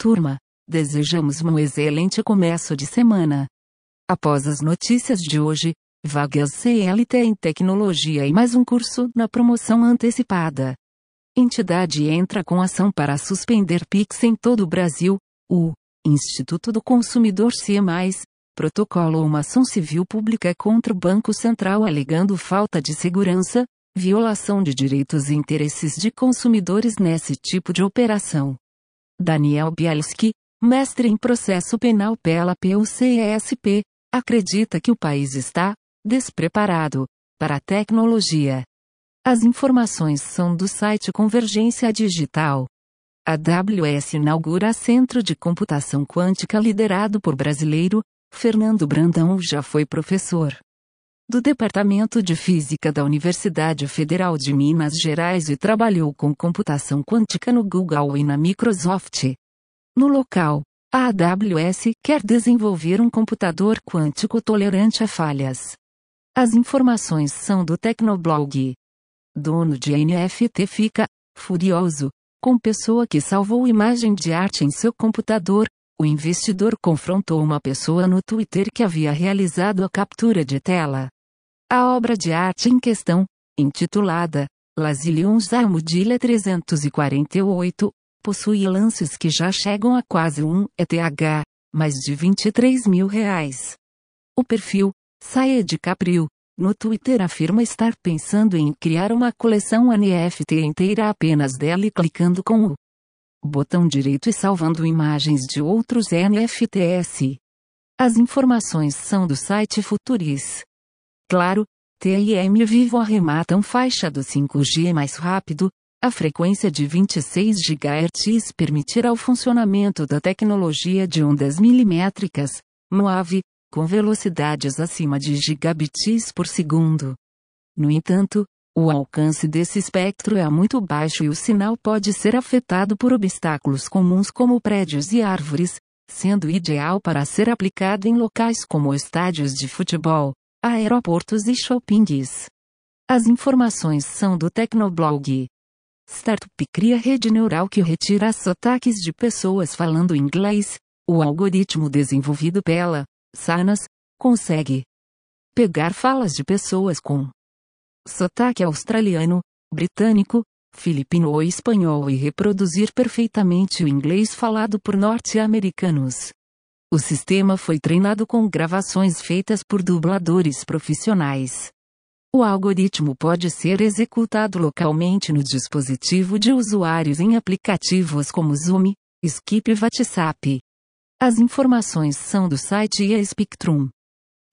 Turma, desejamos um excelente começo de semana. Após as notícias de hoje, vagas CLT em tecnologia e mais um curso na promoção antecipada. Entidade entra com ação para suspender PIX em todo o Brasil. O Instituto do Consumidor CIE+, protocolo uma ação civil pública contra o Banco Central alegando falta de segurança, violação de direitos e interesses de consumidores nesse tipo de operação. Daniel Bielski, mestre em processo penal pela PUCESP, acredita que o país está despreparado para a tecnologia. As informações são do site Convergência Digital. A AWS inaugura Centro de Computação Quântica liderado por brasileiro, Fernando Brandão já foi professor do Departamento de Física da Universidade Federal de Minas Gerais e trabalhou com computação quântica no Google e na Microsoft. No local, a AWS quer desenvolver um computador quântico tolerante a falhas. As informações são do Tecnoblog. Dono de NFT fica furioso com pessoa que salvou imagem de arte em seu computador. O investidor confrontou uma pessoa no Twitter que havia realizado a captura de tela. A obra de arte em questão, intitulada Lazilions Armudilha 348, possui lances que já chegam a quase um ETH, mais de 23 mil reais. O perfil, Saia de Caprio, no Twitter afirma estar pensando em criar uma coleção NFT inteira apenas dela e clicando com o botão direito e salvando imagens de outros NFTs. As informações são do site Futuris. Claro, TIM Vivo arrematam faixa do 5G mais rápido, a frequência de 26 GHz permitirá o funcionamento da tecnologia de ondas milimétricas, MOAV, com velocidades acima de gigabits por segundo. No entanto, o alcance desse espectro é muito baixo e o sinal pode ser afetado por obstáculos comuns como prédios e árvores, sendo ideal para ser aplicado em locais como estádios de futebol, aeroportos e shoppings. As informações são do Tecnoblog. Startup cria rede neural que retira sotaques de pessoas falando inglês. O algoritmo desenvolvido pela Sanas, consegue pegar falas de pessoas com sotaque australiano, britânico, filipino ou espanhol e reproduzir perfeitamente o inglês falado por norte-americanos. O sistema foi treinado com gravações feitas por dubladores profissionais. O algoritmo pode ser executado localmente no dispositivo de usuários em aplicativos como Zoom, Skype e WhatsApp. As informações são do site IA Spectrum.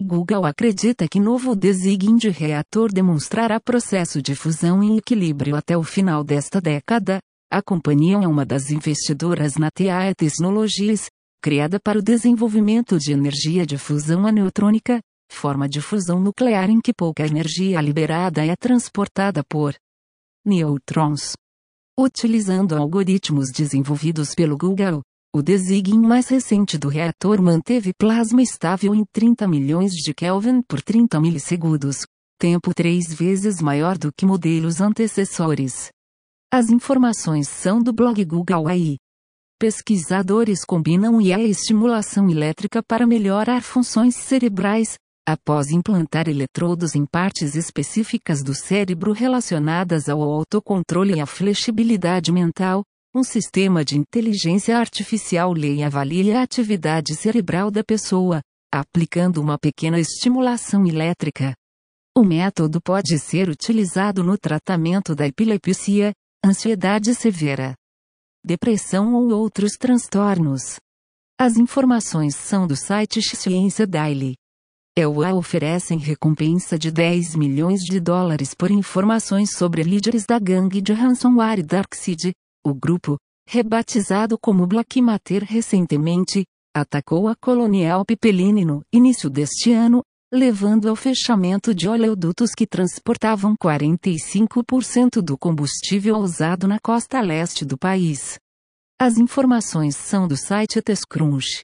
Google acredita que novo design de reator demonstrará processo de fusão em equilíbrio até o final desta década. A companhia é uma das investidoras na TAE Technologies, criada para o desenvolvimento de energia de fusão aneutrônica, forma de fusão nuclear em que pouca energia liberada é transportada por nêutrons. Utilizando algoritmos desenvolvidos pelo Google, o design mais recente do reator manteve plasma estável em 30 milhões de Kelvin por 30 milissegundos, tempo três vezes maior do que modelos antecessores. As informações são do blog Google AI. Pesquisadores combinam IA e estimulação elétrica para melhorar funções cerebrais, após implantar eletrodos em partes específicas do cérebro relacionadas ao autocontrole e à flexibilidade mental, um sistema de inteligência artificial lê e avalia a atividade cerebral da pessoa, aplicando uma pequena estimulação elétrica. O método pode ser utilizado no tratamento da epilepsia, ansiedade severa, depressão ou outros transtornos. As informações são do site Ciência Daily. EUA oferecem recompensa de 10 milhões de dólares por informações sobre líderes da gangue de ransomware Darkseid, o grupo, rebatizado como Black Matter recentemente, atacou a Colonial Pipeline no início deste ano, levando ao fechamento de oleodutos que transportavam 45% do combustível usado na costa leste do país. As informações são do site Tescrunch.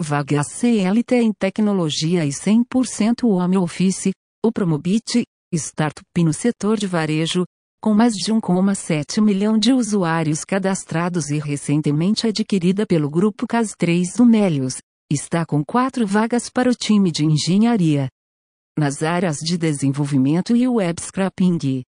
Vagas CLT em tecnologia e 100% home office, o Promobit, startup no setor de varejo, com mais de 1,7 milhão de usuários cadastrados e recentemente adquirida pelo grupo CAS3 do Melios, está com quatro vagas para o time de engenharia. Nas áreas de desenvolvimento e web scrapping.